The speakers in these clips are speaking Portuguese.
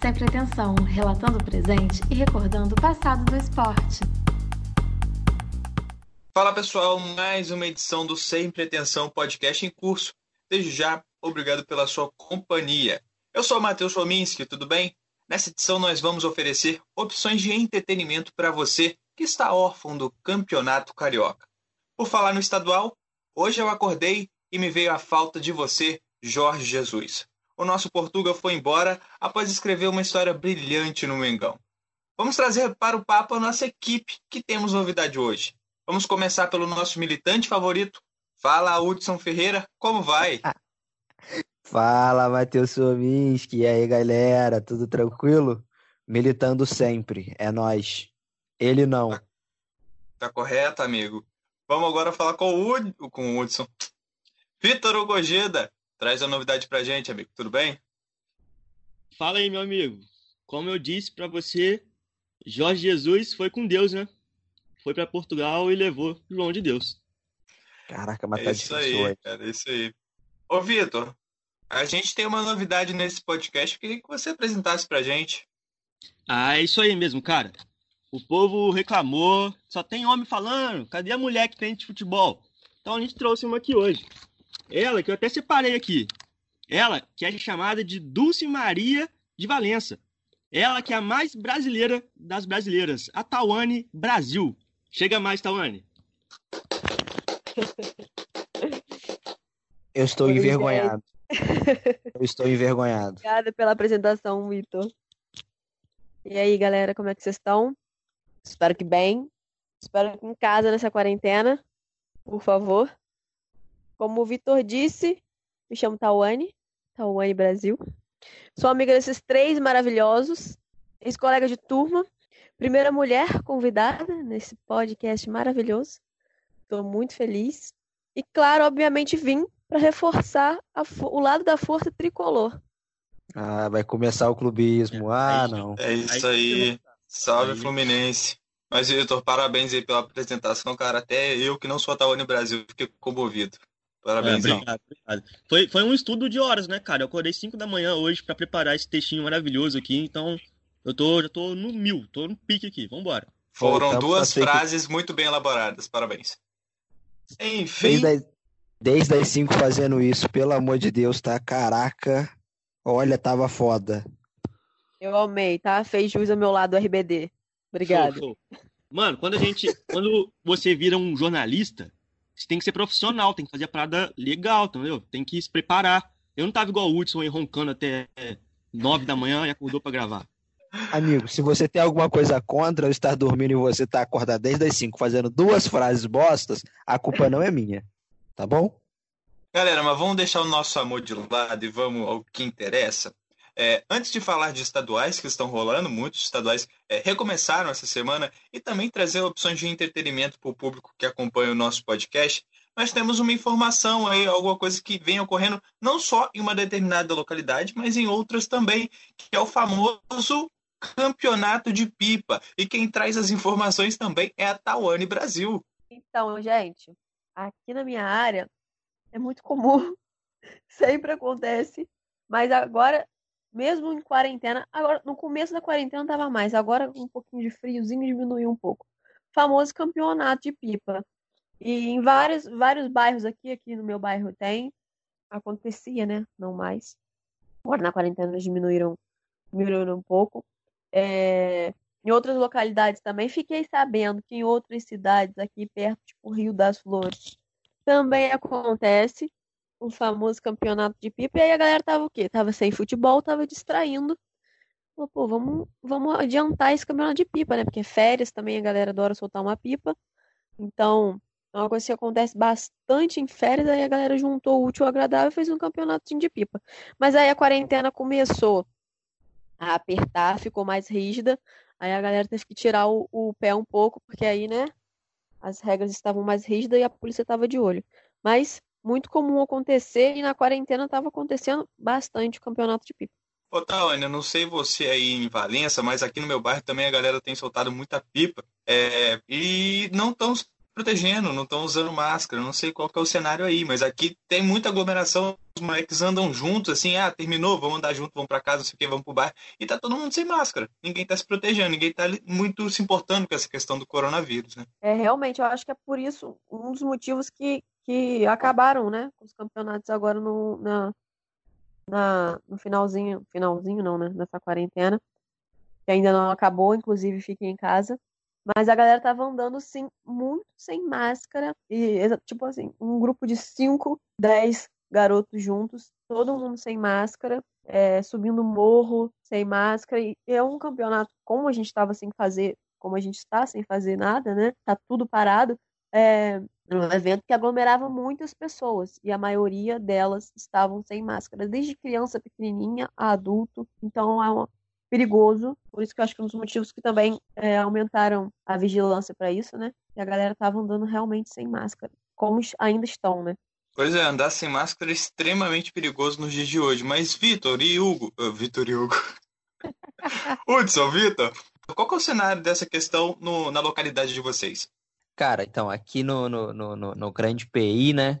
sem pretensão, relatando o presente e recordando o passado do esporte. Fala pessoal, mais uma edição do Sem Pretensão Podcast em curso. Desde já, obrigado pela sua companhia. Eu sou o Matheus Fominski, tudo bem? Nessa edição nós vamos oferecer opções de entretenimento para você que está órfão do Campeonato Carioca. Por falar no estadual, hoje eu acordei e me veio a falta de você, Jorge Jesus. O nosso Portugal foi embora após escrever uma história brilhante no Mengão. Vamos trazer para o papo a nossa equipe, que temos novidade hoje. Vamos começar pelo nosso militante favorito. Fala, Hudson Ferreira, como vai? Fala, Matheus Sominski. E aí, galera, tudo tranquilo? Militando sempre, é nós. Ele não. Tá, tá correto, amigo. Vamos agora falar com o, Ud com o Hudson. Vitor Ugojeda, traz a novidade pra gente, amigo. Tudo bem? Fala aí, meu amigo. Como eu disse para você, Jorge Jesus foi com Deus, né? Foi para Portugal e levou João de Deus. Caraca, mas é tá isso aí, cara, é isso aí. Ô, Vitor, a gente tem uma novidade nesse podcast. Eu queria que você apresentasse pra gente. Ah, é isso aí mesmo, cara. O povo reclamou, só tem homem falando. Cadê a mulher que tem de futebol? Então a gente trouxe uma aqui hoje. Ela, que eu até separei aqui. Ela, que é chamada de Dulce Maria de Valença. Ela que é a mais brasileira das brasileiras, a Tawane Brasil. Chega mais, Tawane. Eu estou envergonhado. Eu estou envergonhado. Obrigada pela apresentação, Vitor. E aí, galera, como é que vocês estão? Espero que bem. Espero que em casa nessa quarentena, por favor. Como o Vitor disse, me chamo Tawane, Tawane Brasil. Sou amiga desses três maravilhosos, ex-colega de turma, primeira mulher convidada nesse podcast maravilhoso. Estou muito feliz. E, claro, obviamente, vim para reforçar o lado da força tricolor. Ah, vai começar o clubismo. Ah, não. É isso aí. Salve aí. Fluminense. Mas, Vitor, parabéns aí pela apresentação, cara. Até eu, que não sou Tawane Brasil, fiquei comovido. Parabéns, é, obrigado, obrigado. Foi, foi um estudo de horas, né, cara? Eu acordei 5 da manhã hoje para preparar esse textinho maravilhoso aqui, então eu tô, já tô no mil, tô no pique aqui. Vambora. Foram Pô, duas frases que... muito bem elaboradas, parabéns. Enfim. Desde, desde as 5 fazendo isso, pelo amor de Deus, tá? Caraca. Olha, tava foda. Eu amei, tá? Fez jus ao meu lado RBD. Obrigado. Show, show. Mano, quando a gente. quando você vira um jornalista, você tem que ser profissional, tem que fazer a parada legal, entendeu? Tem que se preparar. Eu não tava igual o Hudson aí roncando até nove da manhã e acordou para gravar. Amigo, se você tem alguma coisa contra eu estar dormindo e você tá acordado desde as 5 fazendo duas frases bostas, a culpa não é minha. Tá bom? Galera, mas vamos deixar o nosso amor de lado e vamos ao que interessa. É, antes de falar de estaduais que estão rolando, muitos estaduais é, recomeçaram essa semana e também trazer opções de entretenimento para o público que acompanha o nosso podcast, nós temos uma informação aí, alguma coisa que vem ocorrendo não só em uma determinada localidade, mas em outras também, que é o famoso campeonato de pipa. E quem traz as informações também é a Tawane Brasil. Então, gente, aqui na minha área é muito comum, sempre acontece, mas agora mesmo em quarentena, agora no começo da quarentena tava mais, agora um pouquinho de friozinho diminuiu um pouco. Famoso campeonato de pipa. E em vários, vários bairros aqui, aqui no meu bairro tem, acontecia, né? Não mais. Agora na quarentena diminuíram, diminuíram um pouco. É, em outras localidades também fiquei sabendo que em outras cidades aqui perto, tipo Rio das Flores, também acontece o famoso campeonato de pipa. E aí a galera tava o quê? Tava sem futebol, tava distraindo. Falou, pô, vamos, vamos adiantar esse campeonato de pipa, né? Porque férias também a galera adora soltar uma pipa. Então, é uma coisa que acontece bastante em férias, aí a galera juntou o útil ao agradável e fez um campeonato de pipa. Mas aí a quarentena começou a apertar, ficou mais rígida. Aí a galera teve que tirar o, o pé um pouco, porque aí, né, as regras estavam mais rígidas e a polícia estava de olho. Mas muito comum acontecer e na quarentena estava acontecendo bastante o campeonato de pipa. Ô, eu não sei você aí em Valença, mas aqui no meu bairro também a galera tem soltado muita pipa. É, e não estão protegendo, não estão usando máscara. Não sei qual é o cenário aí, mas aqui tem muita aglomeração. Os moleques andam juntos, assim, ah, terminou, vamos andar junto, vamos para casa, não sei o que, vamos pro bar. E tá todo mundo sem máscara. Ninguém tá se protegendo, ninguém tá muito se importando com essa questão do coronavírus, né? É, realmente, eu acho que é por isso um dos motivos que, que acabaram, né, os campeonatos agora no, na, na, no finalzinho, finalzinho não, né, nessa quarentena, que ainda não acabou, inclusive fiquem em casa. Mas a galera tava andando, sim, muito sem máscara. E, tipo assim, um grupo de 5, 10 garotos juntos, todo mundo sem máscara, é, subindo morro, sem máscara. E é um campeonato, como a gente estava sem fazer, como a gente está sem fazer nada, né? Tá tudo parado. É um evento que aglomerava muitas pessoas e a maioria delas estavam sem máscara, desde criança pequenininha a adulto. Então é perigoso. Por isso que eu acho que um dos motivos que também é, aumentaram a vigilância para isso, né? E a galera tava andando realmente sem máscara, como ainda estão, né? Pois é, andar sem máscara é extremamente perigoso nos dias de hoje. Mas Vitor e Hugo, uh, Vitor e Hugo, Hudson, Vitor, qual é o cenário dessa questão no, na localidade de vocês? Cara, então, aqui no, no, no, no Grande PI, né?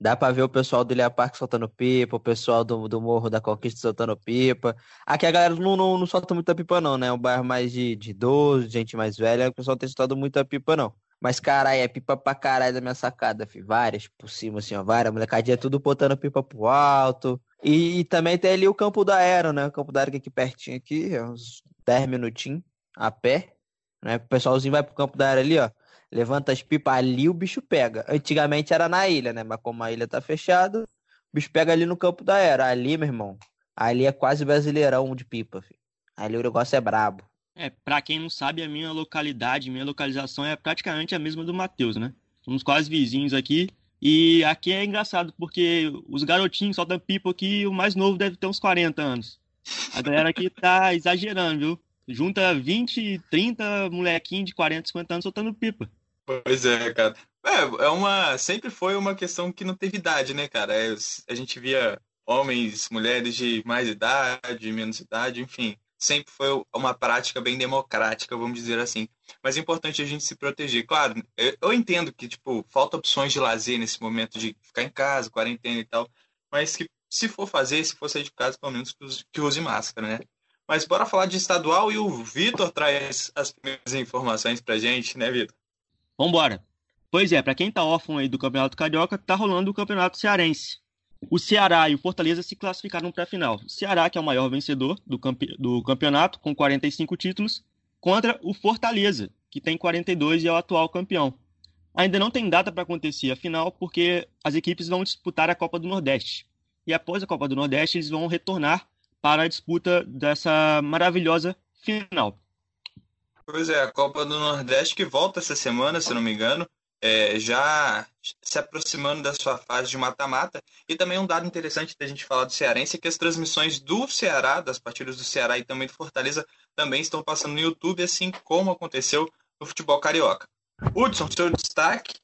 Dá pra ver o pessoal do Ilha Parque soltando pipa, o pessoal do, do Morro da Conquista soltando pipa. Aqui a galera não, não, não solta muita pipa, não, né? É um bairro mais de, de idoso, gente mais velha, o pessoal tem soltado muita pipa, não. Mas, caralho, é pipa pra caralho da minha sacada, filho. Várias por cima, assim, ó. Várias. Molecadinha tudo botando pipa pro alto. E, e, também tem ali o Campo da Aero, né? O Campo da Aero é aqui pertinho, aqui, é uns 10 minutinhos a pé. Né? O pessoalzinho vai pro Campo da Aero ali, ó levanta as pipas ali, o bicho pega. Antigamente era na ilha, né? Mas como a ilha tá fechada, o bicho pega ali no campo da era. Ali, meu irmão, ali é quase brasileirão de pipa, filho. Ali o negócio é brabo. É, pra quem não sabe, a minha localidade, minha localização é praticamente a mesma do Matheus, né? Somos quase vizinhos aqui. E aqui é engraçado, porque os garotinhos soltam pipa aqui, o mais novo deve ter uns 40 anos. A galera aqui tá exagerando, viu? Junta 20, 30 molequinhos de 40, 50 anos soltando pipa. Pois é, cara. É, é uma. Sempre foi uma questão que não teve idade, né, cara? É, a gente via homens, mulheres de mais idade, menos idade, enfim. Sempre foi uma prática bem democrática, vamos dizer assim. Mas é importante a gente se proteger. Claro, eu entendo que, tipo, falta opções de lazer nesse momento de ficar em casa, quarentena e tal. Mas que se for fazer, se for sair de casa, pelo menos que use máscara, né? Mas bora falar de estadual e o Vitor traz as primeiras informações pra gente, né, Vitor? Vambora. Pois é, para quem tá órfão aí do Campeonato Carioca, tá rolando o Campeonato Cearense. O Ceará e o Fortaleza se classificaram para a final. O Ceará, que é o maior vencedor do, campe... do campeonato, com 45 títulos, contra o Fortaleza, que tem 42 e é o atual campeão. Ainda não tem data para acontecer a final, porque as equipes vão disputar a Copa do Nordeste. E após a Copa do Nordeste, eles vão retornar para a disputa dessa maravilhosa final. Pois é, a Copa do Nordeste que volta essa semana, se não me engano, é, já se aproximando da sua fase de mata-mata. E também um dado interessante da gente falar do Cearense é que as transmissões do Ceará, das partidas do Ceará e também do Fortaleza, também estão passando no YouTube, assim como aconteceu no futebol carioca. Hudson, seu destaque?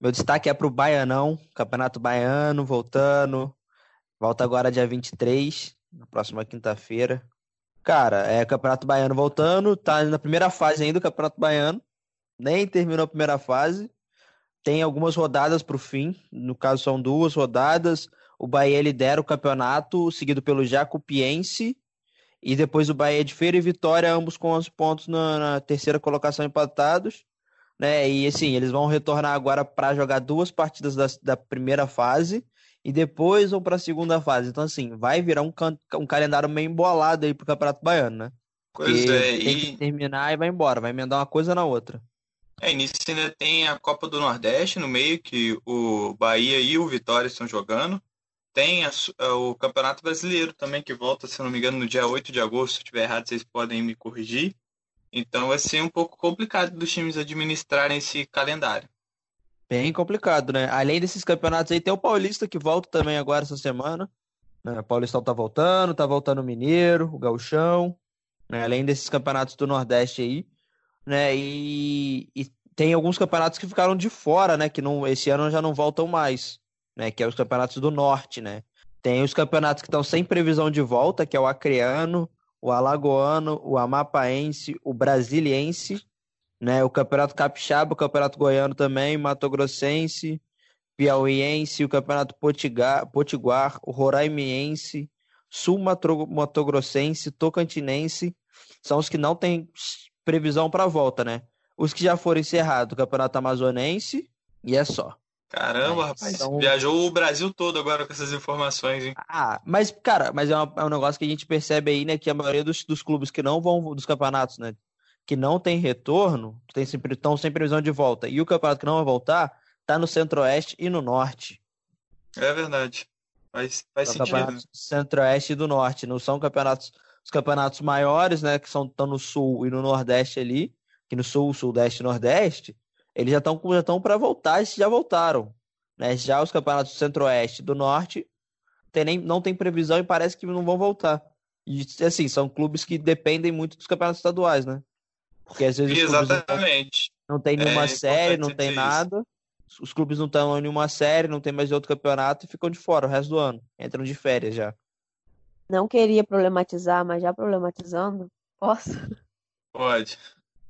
Meu destaque é para o Baianão, Campeonato Baiano, voltando. Volta agora dia 23, na próxima quinta-feira. Cara, é Campeonato Baiano voltando, tá na primeira fase ainda do Campeonato Baiano. Nem terminou a primeira fase. Tem algumas rodadas para o fim. No caso, são duas rodadas. O Bahia lidera o campeonato, seguido pelo Jacupiense. E depois o Bahia de Feira e Vitória, ambos com 11 pontos na, na terceira colocação empatados. Né? E assim, eles vão retornar agora para jogar duas partidas da, da primeira fase e depois vão para a segunda fase. Então, assim, vai virar um, um calendário meio embolado aí pro Campeonato Baiano, né? Pois é, tem e... que terminar e vai embora, vai emendar uma coisa na outra. É, nisso ainda tem a Copa do Nordeste no meio, que o Bahia e o Vitória estão jogando. Tem a, o Campeonato Brasileiro também, que volta, se não me engano, no dia 8 de agosto. Se estiver errado, vocês podem me corrigir. Então vai ser um pouco complicado dos times administrarem esse calendário. Bem complicado, né? Além desses campeonatos aí, tem o Paulista que volta também agora essa semana. Né? O Paulistão tá voltando, tá voltando o Mineiro, o Gauchão, né? Além desses campeonatos do Nordeste aí, né? E, e tem alguns campeonatos que ficaram de fora, né? Que não, esse ano já não voltam mais, né? Que é os campeonatos do Norte, né? Tem os campeonatos que estão sem previsão de volta, que é o Acreano, o Alagoano, o Amapaense, o Brasiliense né? O Campeonato Capixaba, o Campeonato Goiano também, Mato Grossense, Piauiense, o Campeonato Potiguar, Potiguar o Roraimiense, Sul Mato, Grossense, Tocantinense, são os que não têm previsão para volta, né? Os que já foram encerrados, o Campeonato Amazonense, e é só. Caramba, rapaz. Então... Viajou o Brasil todo agora com essas informações, hein? Ah, mas, cara, mas é, uma, é, um negócio que a gente percebe aí, né? Que a maioria dos, dos clubes que não vão, dos campeonatos, né? Que não tem retorno, tem sempre, estão sem previsão de volta. E o campeonato que não vai voltar, tá no centro-oeste e no norte. É verdade. Faz, faz são sentido. Centro-oeste e do norte. Não são campeonatos. Os campeonatos maiores, né? Que são, estão no sul e no nordeste ali. Que no sul, sudeste e nordeste eles já estão já estão para voltar e já voltaram. Né? Já os campeonatos do Centro-Oeste e do Norte tem nem, não tem previsão e parece que não vão voltar. E assim, são clubes que dependem muito dos campeonatos estaduais, né? Porque às vezes Exatamente. Não, não tem nenhuma é série, não tem nada. Isso. Os clubes não estão em nenhuma série, não tem mais outro campeonato e ficam de fora o resto do ano. Entram de férias já. Não queria problematizar, mas já problematizando, posso? Pode.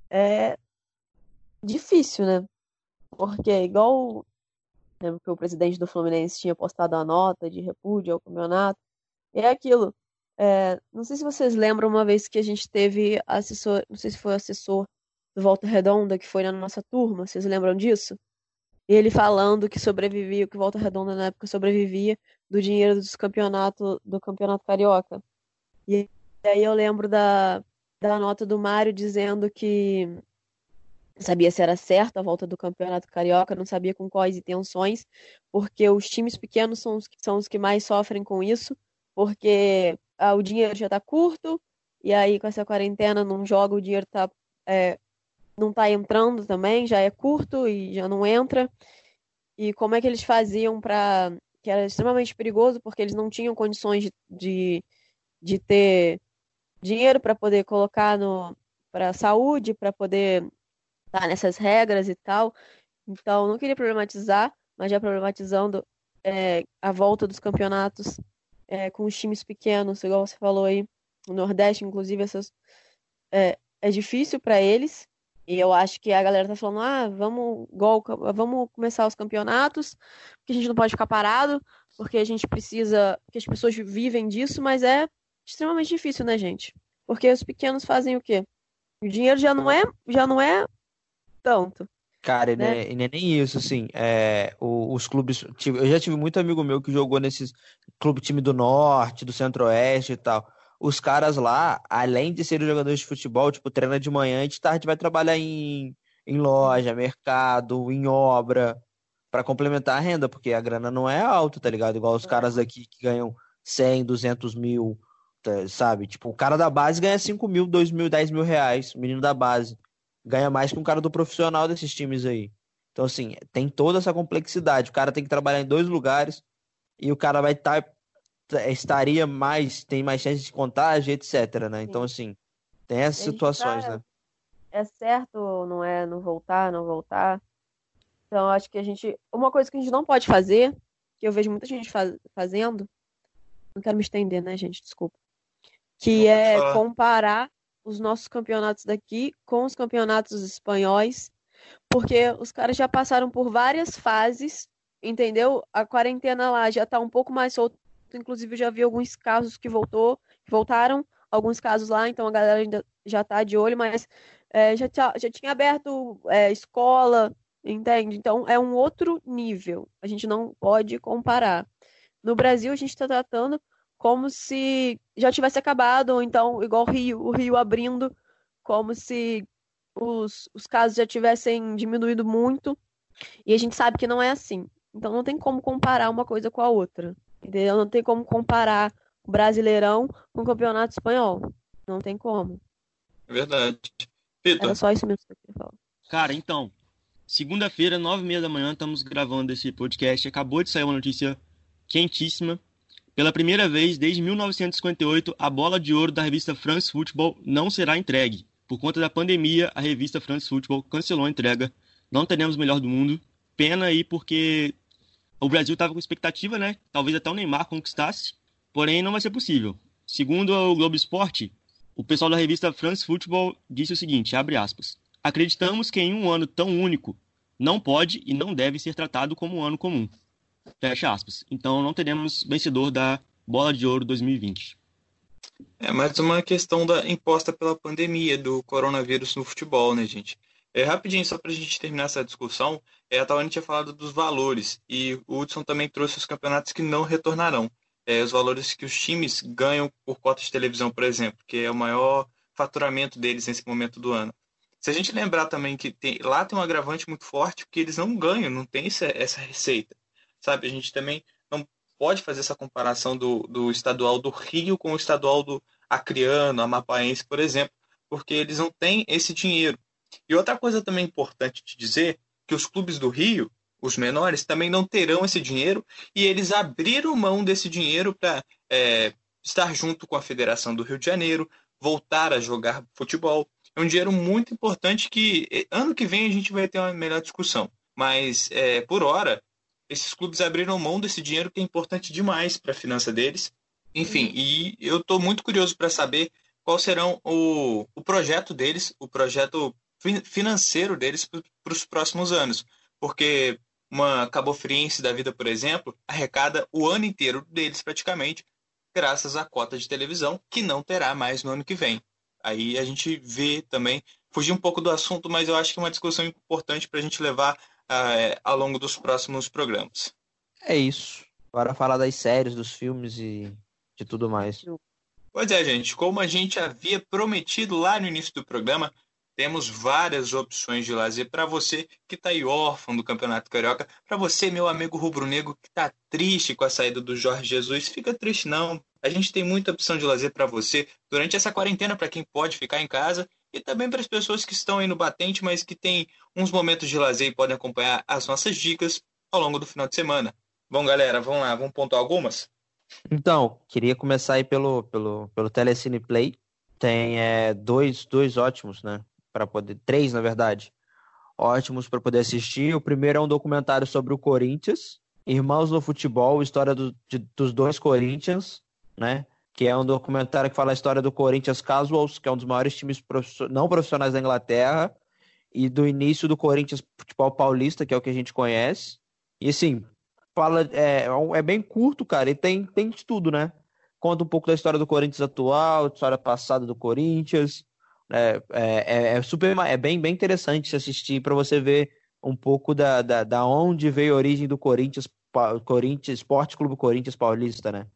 É, difícil, né? Porque igual lembro que o presidente do Fluminense tinha postado a nota de repúdio ao campeonato. É aquilo. É, não sei se vocês lembram uma vez que a gente teve assessor, não sei se foi assessor do Volta Redonda que foi na nossa turma, vocês lembram disso? Ele falando que sobrevivia, que Volta Redonda na época sobrevivia do dinheiro dos campeonato do campeonato carioca. E aí eu lembro da, da nota do Mário dizendo que sabia se era certo a volta do Campeonato Carioca, não sabia com quais intenções, porque os times pequenos são os que, são os que mais sofrem com isso, porque ah, o dinheiro já está curto, e aí com essa quarentena não joga, o dinheiro tá, é, não está entrando também, já é curto e já não entra. E como é que eles faziam para. que era extremamente perigoso, porque eles não tinham condições de, de, de ter dinheiro para poder colocar no para saúde, para poder tá nessas regras e tal. Então, não queria problematizar, mas já problematizando é, a volta dos campeonatos é, com os times pequenos, igual você falou aí, no Nordeste, inclusive, essas, é, é difícil para eles. E eu acho que a galera tá falando, ah, vamos, igual, vamos começar os campeonatos, porque a gente não pode ficar parado, porque a gente precisa, que as pessoas vivem disso, mas é extremamente difícil, né, gente? Porque os pequenos fazem o quê? O dinheiro já não é, já não é tanto. Cara, e né? não, é, nem isso, assim, é, os, clubes, eu já tive muito amigo meu que jogou nesses clube time do Norte, do Centro-Oeste e tal, os caras lá, além de serem jogadores de futebol, tipo, treina de manhã e de tarde vai trabalhar em, em loja, mercado, em obra, para complementar a renda, porque a grana não é alta, tá ligado? Igual os caras aqui que ganham 100, 200 mil, tá, sabe? Tipo, o cara da base ganha 5 mil, 2 mil, 10 mil reais, o menino da base ganha mais que um cara do profissional desses times aí. Então, assim, tem toda essa complexidade. O cara tem que trabalhar em dois lugares e o cara vai estar. Tá, estaria mais, tem mais chance de contágio, etc. Né? Então, assim, tem essas situações, tá... né? É certo não é não voltar, não voltar? Então, acho que a gente. Uma coisa que a gente não pode fazer, que eu vejo muita gente faz... fazendo, não quero me estender, né, gente? Desculpa. Que é comparar os nossos campeonatos daqui com os campeonatos espanhóis, porque os caras já passaram por várias fases, entendeu? A quarentena lá já tá um pouco mais solta, inclusive já vi alguns casos que voltou, que voltaram, alguns casos lá, então a galera ainda já tá de olho, mas é, já, já tinha aberto é, escola, entende? Então é um outro nível, a gente não pode comparar. No Brasil, a gente está tratando como se já tivesse acabado, ou então, igual o Rio, o Rio abrindo, como se os, os casos já tivessem diminuído muito. E a gente sabe que não é assim. Então não tem como comparar uma coisa com a outra. Entendeu? Não tem como comparar o Brasileirão com o Campeonato Espanhol. Não tem como. Verdade. Pita. Era só isso mesmo que eu queria falar. Cara, então, segunda-feira, nove e meia da manhã, estamos gravando esse podcast. Acabou de sair uma notícia quentíssima pela primeira vez desde 1958, a bola de ouro da revista France Football não será entregue. Por conta da pandemia, a revista France Football cancelou a entrega. Não teremos o melhor do mundo. Pena aí porque o Brasil estava com expectativa, né? Talvez até o Neymar conquistasse. Porém, não vai ser possível. Segundo o Globo Esporte, o pessoal da revista France Football disse o seguinte, abre aspas. Acreditamos que em um ano tão único não pode e não deve ser tratado como um ano comum. Fecha aspas. Então não teremos vencedor da Bola de Ouro 2020. É mais uma questão da imposta pela pandemia do coronavírus no futebol, né, gente? É, rapidinho, só para a gente terminar essa discussão, é, a Tawane tinha falado dos valores e o Hudson também trouxe os campeonatos que não retornarão. É, os valores que os times ganham por cota de televisão, por exemplo, que é o maior faturamento deles nesse momento do ano. Se a gente lembrar também que tem, lá tem um agravante muito forte, porque eles não ganham, não tem essa, essa receita. Sabe, a gente também não pode fazer essa comparação do, do estadual do Rio com o estadual do Acreano, Amapaense, por exemplo, porque eles não têm esse dinheiro. E outra coisa também importante de dizer, que os clubes do Rio, os menores, também não terão esse dinheiro e eles abriram mão desse dinheiro para é, estar junto com a Federação do Rio de Janeiro, voltar a jogar futebol é um dinheiro muito importante que ano que vem a gente vai ter uma melhor discussão. Mas, é, por hora, esses clubes abriram mão desse dinheiro que é importante demais para a finança deles. Enfim, e eu estou muito curioso para saber qual serão o, o projeto deles, o projeto financeiro deles para os próximos anos. Porque uma cabofriense da vida, por exemplo, arrecada o ano inteiro deles praticamente, graças à cota de televisão, que não terá mais no ano que vem. Aí a gente vê também, fugir um pouco do assunto, mas eu acho que é uma discussão importante para a gente levar uh, ao longo dos próximos programas. É isso. Agora falar das séries, dos filmes e de tudo mais. Pois é, gente. Como a gente havia prometido lá no início do programa, temos várias opções de lazer para você que está aí órfão do Campeonato Carioca, para você, meu amigo rubro-negro, que está triste com a saída do Jorge Jesus. Fica triste não, a gente tem muita opção de lazer para você durante essa quarentena, para quem pode ficar em casa, e também para as pessoas que estão aí no batente, mas que têm uns momentos de lazer e podem acompanhar as nossas dicas ao longo do final de semana. Bom, galera, vamos lá, vamos pontuar algumas? Então, queria começar aí pelo, pelo, pelo Telecine Play. Tem é, dois, dois ótimos, né? Para poder. Três, na verdade. Ótimos para poder assistir. O primeiro é um documentário sobre o Corinthians. Irmãos no Futebol, história do, de, dos dois Corinthians né? Que é um documentário que fala a história do Corinthians Casuals, que é um dos maiores times não profissionais da Inglaterra, e do início do Corinthians Futebol Paulista, que é o que a gente conhece. E assim, fala é, é bem curto, cara, e tem, tem de tudo, né? Conta um pouco da história do Corinthians atual, história passada do Corinthians. É, é, é super é bem, bem interessante se assistir para você ver um pouco da, da, da onde veio a origem do Corinthians, Corinthians Esporte Clube Corinthians Paulista, né?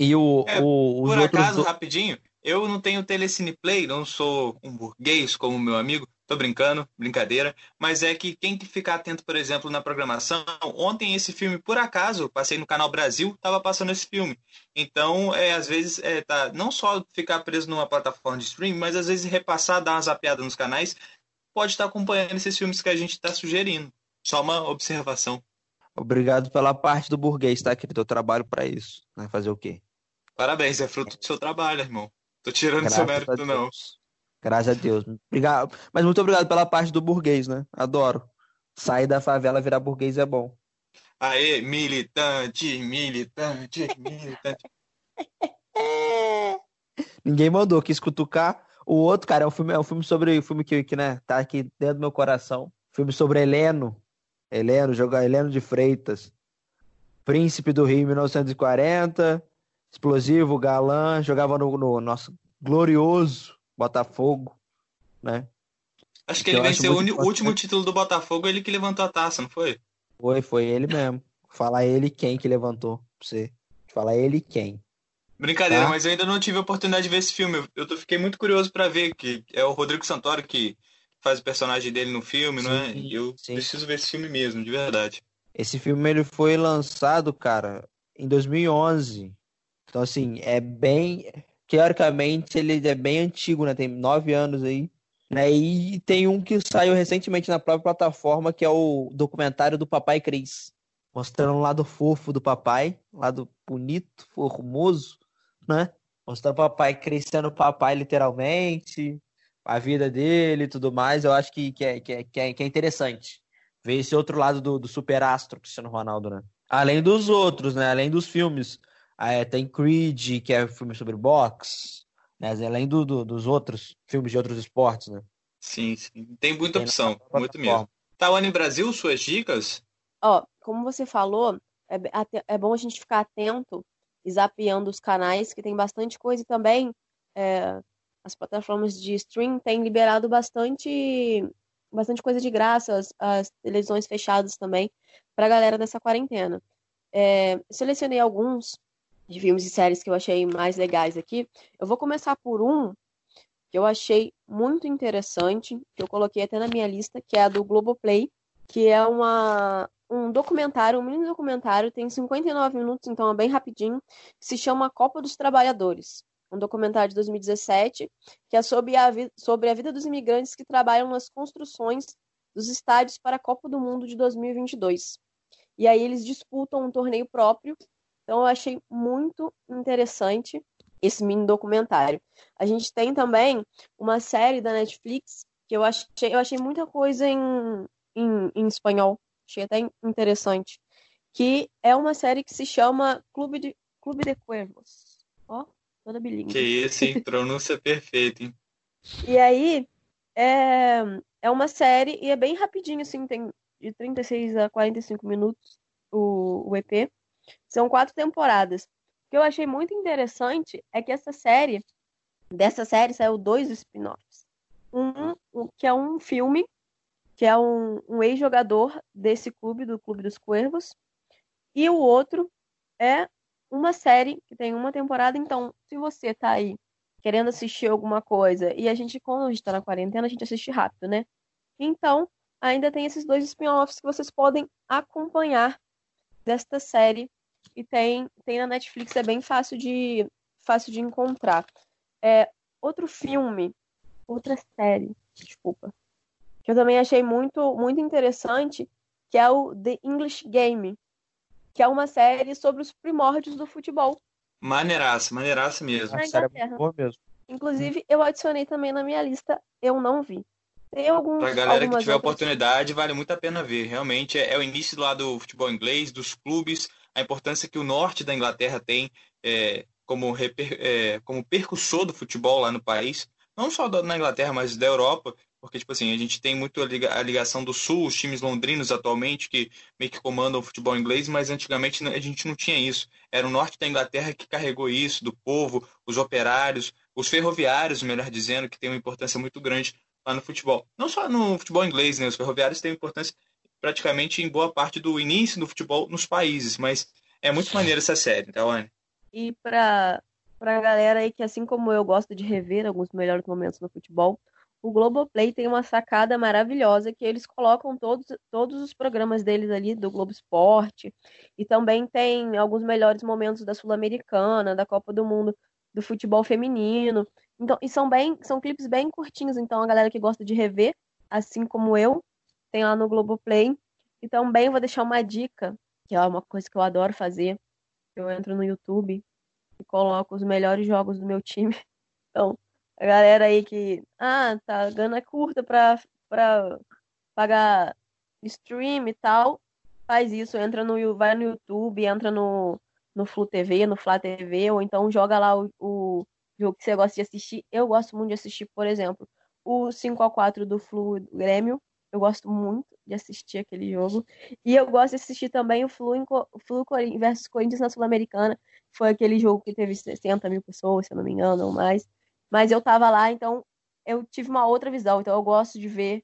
E o, é, o por acaso, do... rapidinho, eu não tenho Telecine Play, não sou um burguês como meu amigo, tô brincando, brincadeira, mas é que quem que ficar atento, por exemplo, na programação, ontem esse filme, por acaso, passei no Canal Brasil, tava passando esse filme. Então, é, às vezes, é, tá, não só ficar preso numa plataforma de streaming, mas às vezes repassar, dar uma zapeada nos canais, pode estar acompanhando esses filmes que a gente está sugerindo. Só uma observação. Obrigado pela parte do burguês, tá, querido? Eu trabalho para isso. Vai fazer o quê? Parabéns, é fruto do seu trabalho, irmão. Tô tirando Graças seu mérito, não. Graças a Deus. Obrigado. Mas muito obrigado pela parte do burguês, né? Adoro. Sair da favela virar burguês é bom. Aê, militante, militante, militante. Ninguém mandou, quis cutucar. O outro, cara, é um filme, é um filme sobre o filme que, que né, tá aqui dentro do meu coração. Filme sobre Heleno, Heleno, jogar Heleno de Freitas. Príncipe do Rio 1940, explosivo, galã, jogava no, no nosso glorioso Botafogo, né? Acho que ele venceu o último título do Botafogo, ele que levantou a taça, não foi? Foi, foi ele mesmo. Fala ele quem que levantou pra você. Fala ele quem. Brincadeira, tá? mas eu ainda não tive a oportunidade de ver esse filme. Eu, eu fiquei muito curioso para ver que é o Rodrigo Santoro que faz o personagem dele no filme, sim, não é? Eu sim. preciso ver esse filme mesmo, de verdade. Esse filme ele foi lançado, cara, em 2011. Então, assim, é bem. Teoricamente, ele é bem antigo, né? Tem nove anos aí. Né? E tem um que saiu recentemente na própria plataforma, que é o documentário do Papai Cris. Mostrando o lado fofo do papai, lado bonito, formoso, né? Mostrando o papai crescendo papai literalmente, a vida dele e tudo mais, eu acho que, que, é, que, é, que, é, que é interessante. Ver esse outro lado do, do superastro Cristiano Ronaldo, né? Além dos outros, né? Além dos filmes. É, tem Creed, que é filme sobre boxe, né? Além do, do, dos outros filmes de outros esportes, né? Sim, sim. Tem muita Tem opção, muito mesmo. Tawane Brasil, suas dicas? Ó, como você falou, é, é bom a gente ficar atento e zapeando os canais, que tem bastante coisa e também é, as plataformas de stream têm liberado bastante, bastante coisa de graça, as, as televisões fechadas também, pra galera dessa quarentena. É, selecionei alguns de filmes e séries que eu achei mais legais aqui. Eu vou começar por um que eu achei muito interessante, que eu coloquei até na minha lista, que é a do Globoplay, que é uma, um documentário, um mini documentário, tem 59 minutos, então é bem rapidinho, que se chama Copa dos Trabalhadores. Um documentário de 2017, que é sobre a, sobre a vida dos imigrantes que trabalham nas construções dos estádios para a Copa do Mundo de 2022. E aí eles disputam um torneio próprio, então eu achei muito interessante esse mini documentário. A gente tem também uma série da Netflix que eu achei, eu achei muita coisa em, em, em espanhol. Achei até interessante. Que é uma série que se chama Clube de, Clube de Cuervos. Ó, toda bilíngue. Que isso, hein? Pronúncia perfeita, hein? E aí, é, é uma série e é bem rapidinho, assim, tem de 36 a 45 minutos o, o EP. São quatro temporadas. O que eu achei muito interessante é que essa série, dessa série saiu dois spin-offs. Um, um que é um filme, que é um, um ex-jogador desse clube, do Clube dos Cuervos, e o outro é uma série que tem uma temporada. Então, se você tá aí querendo assistir alguma coisa, e a gente, quando a gente tá na quarentena, a gente assiste rápido, né? Então, ainda tem esses dois spin-offs que vocês podem acompanhar desta série e tem, tem na Netflix, é bem fácil de, fácil de encontrar. É, outro filme, outra série, desculpa, que eu também achei muito, muito interessante, que é o The English Game, que é uma série sobre os primórdios do futebol. Maneiraça, maneiraça mesmo. Na é Inglaterra. muito boa mesmo. Inclusive, eu adicionei também na minha lista, eu não vi. Tem alguns, Pra galera que tiver outras- oportunidade, vale muito a pena ver. Realmente é, é o início lá do futebol inglês, dos clubes, a importância que o norte da Inglaterra tem é, como, reper- é, como percussor do futebol lá no país. Não só da- na Inglaterra, mas da Europa, porque, tipo assim, a gente tem muito a liga- a ligação do sul, os times londrinos atualmente, que meio que comandam o futebol inglês, mas antigamente a gente não tinha isso. Era o norte da Inglaterra que carregou isso, do povo, os operários, os ferroviários, melhor dizendo, que tem uma importância muito grande lá no futebol. Não só no futebol inglês, né? Os ferroviários têm importância praticamente em boa parte do início do futebol nos países, mas é muito maneira essa série, tá, Wani? E pra, pra galera aí que, assim como eu, gosta de rever alguns melhores momentos no futebol, o Globoplay tem uma sacada maravilhosa que eles colocam todos, todos os programas deles ali do Globo Esporte e também tem alguns melhores momentos da Sul-Americana, da Copa do Mundo, do futebol feminino. Então, e são bem, são clipes bem curtinhos, então a galera que gosta de rever, assim como eu, tem lá no Globoplay. E também vou deixar uma dica, que é uma coisa que eu adoro fazer. Eu entro no YouTube e coloco os melhores jogos do meu time. Então, a galera aí que, ah, tá, grana curta pra, pra pagar stream e tal, faz isso, entra no, vai no YouTube, entra no, no Flu TV, no Flá TV, ou então joga lá o, o jogo que você gosta de assistir. Eu gosto muito de assistir, por exemplo, o 5x4 do Flu Grêmio. Eu gosto muito de assistir aquele jogo. E eu gosto de assistir também o Flu, em o Flu versus Corinthians na Sul-Americana. Foi aquele jogo que teve 60 mil pessoas, se eu não me engano, ou mais. Mas eu tava lá, então eu tive uma outra visão. Então eu gosto de ver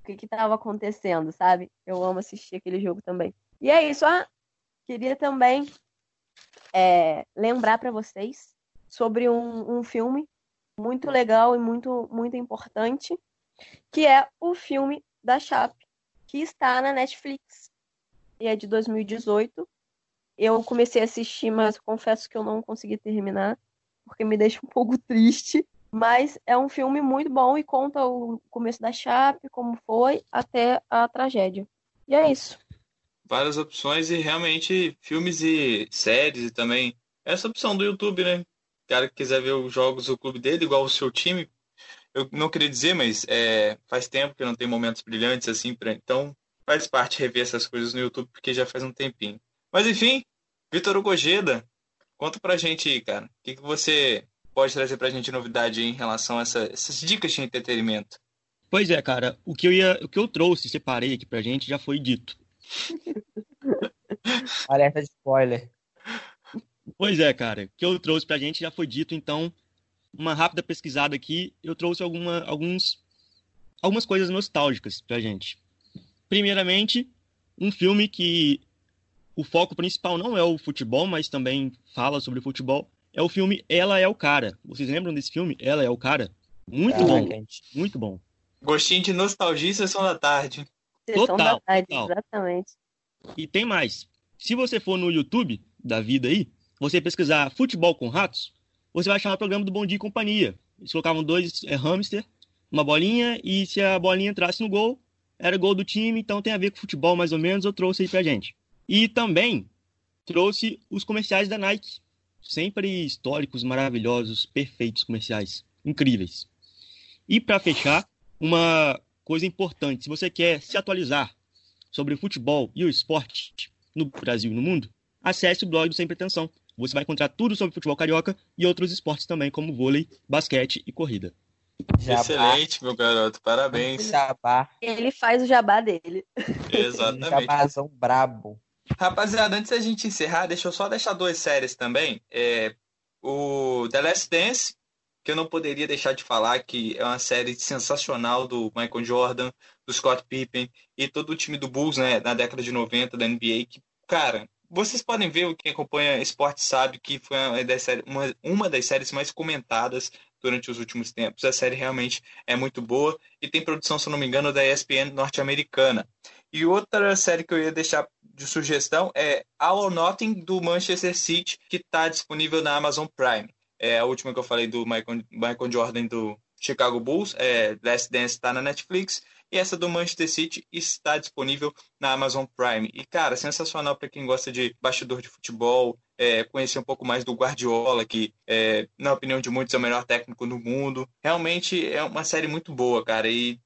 o que que tava acontecendo, sabe? Eu amo assistir aquele jogo também. E é isso. Ah, queria também é, lembrar para vocês sobre um, um filme muito legal e muito, muito importante, que é o filme da Chape, que está na Netflix. E é de 2018. Eu comecei a assistir, mas confesso que eu não consegui terminar, porque me deixa um pouco triste. Mas é um filme muito bom e conta o começo da Chape, como foi, até a tragédia. E é isso. Várias opções e realmente filmes e séries e também essa opção do YouTube, né? O cara que quiser ver os jogos do clube dele, igual o seu time, eu não queria dizer, mas é, faz tempo que não tenho momentos brilhantes assim, pra, então faz parte rever essas coisas no YouTube porque já faz um tempinho. Mas enfim, Vitor Ugojeda, conta pra gente aí, cara, o que, que você pode trazer pra gente de novidade aí em relação a essa- essas dicas de entretenimento? Pois é, cara, o que eu ia, o que eu trouxe, separei aqui pra gente, já foi dito. Alerta de spoiler. Pois é, cara, o que eu trouxe pra gente já foi dito, então, uma rápida pesquisada aqui, eu trouxe alguma, alguns, algumas coisas nostálgicas pra gente. Primeiramente, um filme que o foco principal não é o futebol, mas também fala sobre futebol, é o filme Ela é o Cara. Vocês lembram desse filme? Ela é o Cara? Muito Caraca, bom, gente. muito bom. Gostinho de nostalgia e sessão da tarde. Sessão Total, da tarde, total. exatamente. E tem mais. Se você for no YouTube da vida aí, você pesquisar futebol com ratos, você vai achar o programa do Bom Dia e Companhia. Eles colocavam dois é, hamster, uma bolinha, e se a bolinha entrasse no gol, era gol do time, então tem a ver com futebol mais ou menos, eu trouxe aí pra gente. E também trouxe os comerciais da Nike. Sempre históricos, maravilhosos, perfeitos comerciais. Incríveis. E para fechar, uma coisa importante. Se você quer se atualizar sobre o futebol e o esporte no Brasil e no mundo, acesse o blog do Sem Pretensão. Você vai encontrar tudo sobre futebol carioca e outros esportes também, como vôlei, basquete e corrida. Jabá. Excelente, meu garoto. Parabéns. Jabá. Ele faz o jabá dele. Exatamente. Jabazão brabo. Rapaziada, antes da gente encerrar, deixa eu só deixar duas séries também. É, o The Last Dance, que eu não poderia deixar de falar, que é uma série sensacional do Michael Jordan, do Scott Pippen e todo o time do Bulls, né, na década de 90 da NBA, que, cara, vocês podem ver, quem acompanha esporte sabe que foi uma das, séries, uma, das séries mais comentadas durante os últimos tempos. A série realmente é muito boa e tem produção, se não me engano, da ESPN norte-americana. E outra série que eu ia deixar de sugestão é All or Nothing do Manchester City, que está disponível na Amazon Prime. É a última que eu falei do Michael, Michael Jordan do Chicago Bulls, é, Last Dance está na Netflix, e essa do Manchester City está disponível na Amazon Prime. E, cara, sensacional para quem gosta de bastidor de futebol, é, conhecer um pouco mais do Guardiola, que, é, na opinião de muitos, é o melhor técnico do mundo. Realmente é uma série muito boa, cara, e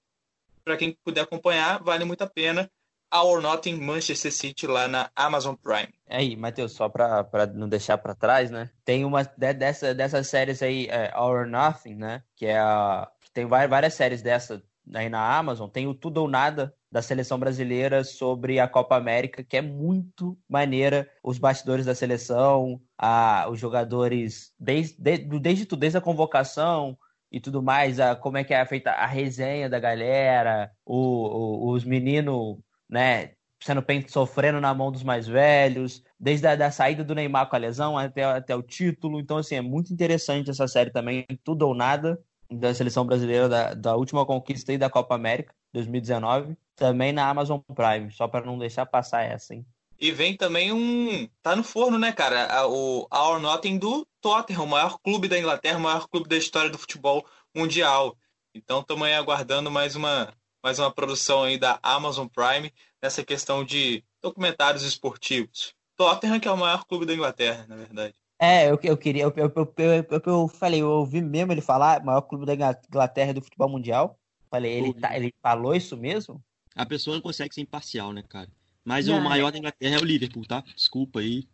para quem puder acompanhar, vale muito a pena. All or Nothing Manchester City lá na Amazon Prime. Aí, Matheus, só pra, pra não deixar pra trás, né? Tem uma de- dessa, dessas séries aí, é, or Nothing, né? Que é a. Tem vai- várias séries dessa aí na Amazon. Tem o Tudo ou Nada da seleção brasileira sobre a Copa América, que é muito maneira. Os bastidores da seleção, a, os jogadores, desde, desde, desde desde a convocação e tudo mais, a, como é que é feita a resenha da galera, o, o- os meninos, né? sendo pen- sofrendo na mão dos mais velhos, desde a da saída do Neymar com a lesão até, até o título. Então, assim, é muito interessante essa série também, tudo ou nada, da seleção brasileira da, da última conquista aí da Copa América, 2019, também na Amazon Prime, só para não deixar passar essa, hein? E vem também um. Tá no forno, né, cara? O or Nothing do Tottenham, o maior clube da Inglaterra, o maior clube da história do futebol mundial. Então estamos aí aguardando mais uma, mais uma produção aí da Amazon Prime nessa questão de documentários esportivos. Tottenham, que é o maior clube da Inglaterra, na verdade. É, eu, eu queria, eu, eu, eu, eu, eu- eu falei, eu ouvi mesmo ele falar, maior clube da Inglaterra do futebol mundial. Falei, ele, Ouvi. tá, ele falou isso mesmo? A pessoa não consegue ser imparcial, né, cara? Mas Não, o maior da Inglaterra é o Liverpool, tá? Desculpa aí.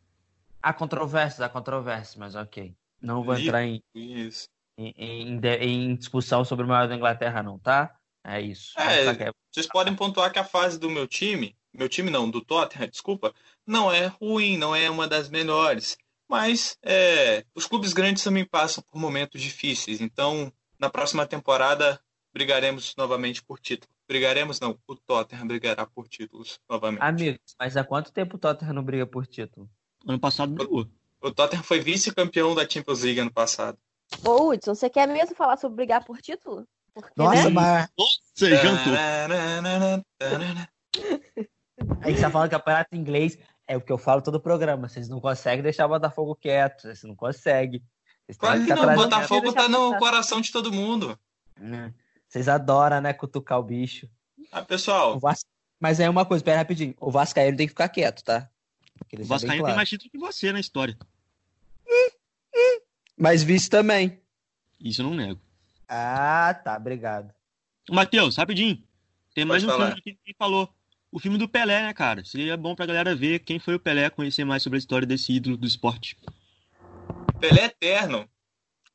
Há controvérsias, há controvérsias, mas ok. Não vou entrar em, em, em discussão sobre o maior da Inglaterra, não, tá? É isso. É, Vocês podem pontuar que a fase do meu time, meu time não, do Tottenham, desculpa, não é ruim, não é uma das melhores. Mas é, os clubes grandes também passam por momentos difíceis. Então, na próxima temporada, brigaremos novamente por título. Brigaremos não, o Tottenham brigará por títulos novamente. Amigos, mas há quanto tempo o Tottenham não briga por título? Ano passado brigou. O Tottenham foi vice-campeão da Champions League ano passado. Ô, Hudson, você quer mesmo falar sobre brigar por título? Porque, Nossa, né? mas Você jantou. aí você tá falando campeonato inglês, é o que eu falo todo o programa. Vocês não conseguem deixar o Botafogo quieto, vocês não conseguem. Vocês Claro que não, o Botafogo tá no coração de todo mundo. Hum, Vocês adoram, né, cutucar o bicho. Ah, pessoal, O Vas- Mas aí uma coisa, pera rapidinho. O Vascaíno tem que ficar quieto, tá? O Vascaíno bem tem claro. mais título que você na história. Mas vice também. Isso eu não nego. Ah, tá, obrigado. Matheus, rapidinho. Tem mais Pode um falar. filme que ele falou. O filme do Pelé, né, cara? Seria bom pra galera ver quem foi o Pelé, conhecer mais sobre a história desse ídolo do esporte. Pelé Eterno.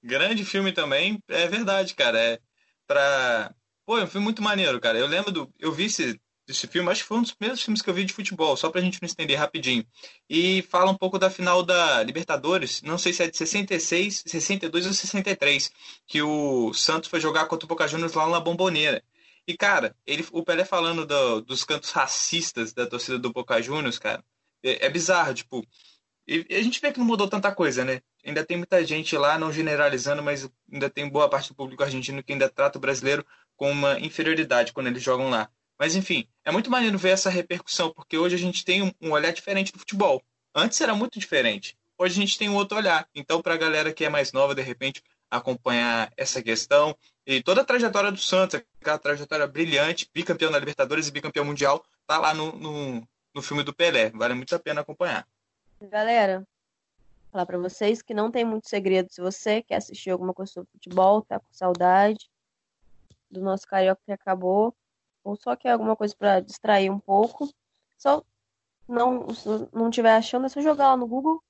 Grande filme também. É verdade, cara. É pra Pô, é um filme muito maneiro, cara. Eu lembro do. Eu vi esse, esse filme, acho que foi um dos primeiros filmes que eu vi de futebol, só pra gente não estender rapidinho. E fala um pouco da final da Libertadores, não sei se é de 66, 62 ou 63, que o Santos foi jogar contra o Boca Juniors lá na Bomboneira. E, cara, ele, o Pelé falando do, dos cantos racistas da torcida do Boca Juniors, cara, é, é bizarro, tipo. E a gente vê que não mudou tanta coisa, né? Ainda tem muita gente lá, não generalizando, mas ainda tem boa parte do público argentino que ainda trata o brasileiro com uma inferioridade quando eles jogam lá. Mas enfim, é muito maneiro ver essa repercussão, porque hoje a gente tem um, olhar diferente do futebol. Antes era muito diferente. Hoje a gente tem um outro olhar. Então, para a galera que é mais nova, de repente, acompanhar essa questão e toda a trajetória do Santos, aquela trajetória brilhante, bicampeão da Libertadores e bicampeão mundial, tá lá no, no, no filme do Pelé. Vale muito a pena acompanhar. Galera, falar para vocês que não tem muito segredo. Se você quer assistir alguma coisa sobre futebol, tá com saudade do nosso carioca que acabou, ou só quer alguma coisa para distrair um pouco, só não não tiver achando, é só jogar lá no Google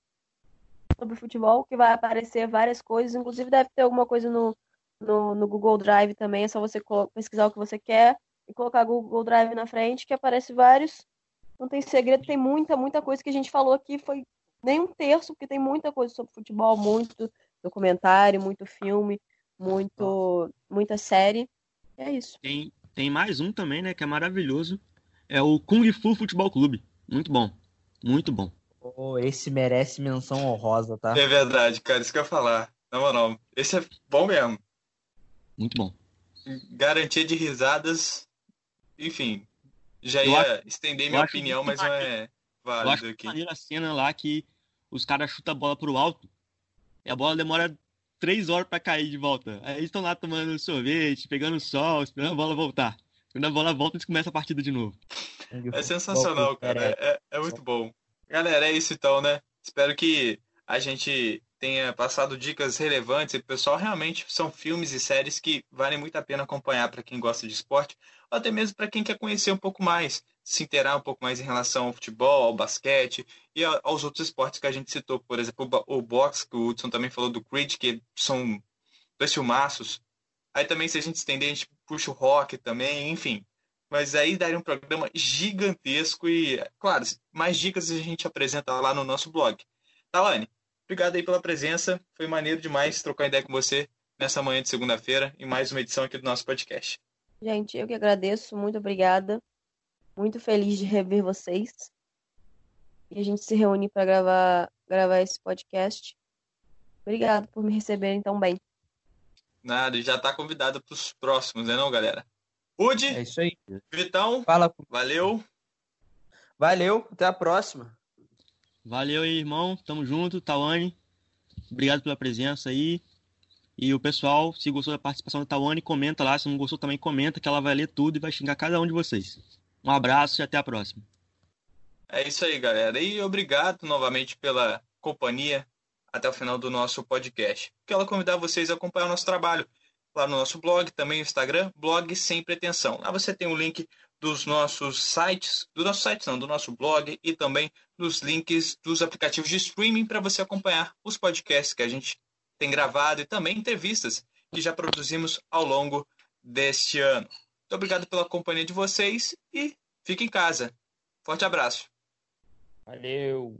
sobre futebol que vai aparecer várias coisas, inclusive deve ter alguma coisa no, no, no Google Drive também, é só você pesquisar o que você quer e colocar Google Drive na frente que aparece vários. Não tem segredo, tem muita, muita coisa que a gente falou aqui, foi nem um terço, porque tem muita coisa sobre futebol, muito documentário, muito filme, muito muita série. É isso. Tem, tem mais um também, né, que é maravilhoso. É o Kung Fu Futebol Clube. Muito bom. Muito bom. Oh, esse merece menção honrosa, tá? É verdade, cara, isso que eu ia falar. Na moral, esse é bom mesmo. Muito bom. Garantia de risadas. Enfim, já ia acho, estender minha opinião, mas não é válido eu acho aqui. a cena lá que os caras chutam a bola pro alto e a bola demora três horas para cair de volta. Aí eles estão lá tomando sorvete, pegando sol, esperando a bola voltar. Quando a bola volta, eles começam a partida de novo. É sensacional, cara. É, é muito bom. Galera, é isso então, né? Espero que a gente tenha passado dicas relevantes e pessoal realmente são filmes e séries que valem muito a pena acompanhar para quem gosta de esporte ou até mesmo para quem quer conhecer um pouco mais, se inteirar um pouco mais em relação ao futebol, ao basquete e aos outros esportes que a gente citou, por exemplo, o boxe, que o Hudson também falou do Creed, que são dois filmaços. Aí também, se a gente estender, a gente puxa o rock também, enfim. Mas aí daria um programa gigantesco e, claro, mais dicas a gente apresenta lá no nosso blog. Talane, obrigado aí pela presença. Foi maneiro demais trocar ideia com você nessa manhã de segunda-feira em mais uma edição aqui do nosso podcast. Gente, eu que agradeço, muito obrigada. Muito feliz de rever vocês. E a gente se reúne para gravar, gravar esse podcast. Obrigado por me receberem tão bem. Nada, e já está convidado para os próximos, né não, galera? Udi, é isso aí. Vitão, Fala. valeu. Valeu, até a próxima. Valeu aí, irmão. Tamo junto, Tawane. Obrigado pela presença aí. E o pessoal, se gostou da participação da Tawane, comenta lá. Se não gostou, também comenta, que ela vai ler tudo e vai xingar cada um de vocês. Um abraço e até a próxima. É isso aí, galera. E obrigado novamente pela companhia até o final do nosso podcast. Quero convidar vocês a acompanhar o nosso trabalho lá no nosso blog, também no Instagram, blog sem pretensão. Lá você tem o link dos nossos sites, do nosso site não, do nosso blog e também dos links dos aplicativos de streaming para você acompanhar os podcasts que a gente tem gravado e também entrevistas que já produzimos ao longo deste ano. Muito obrigado pela companhia de vocês e fique em casa. Forte abraço. Valeu.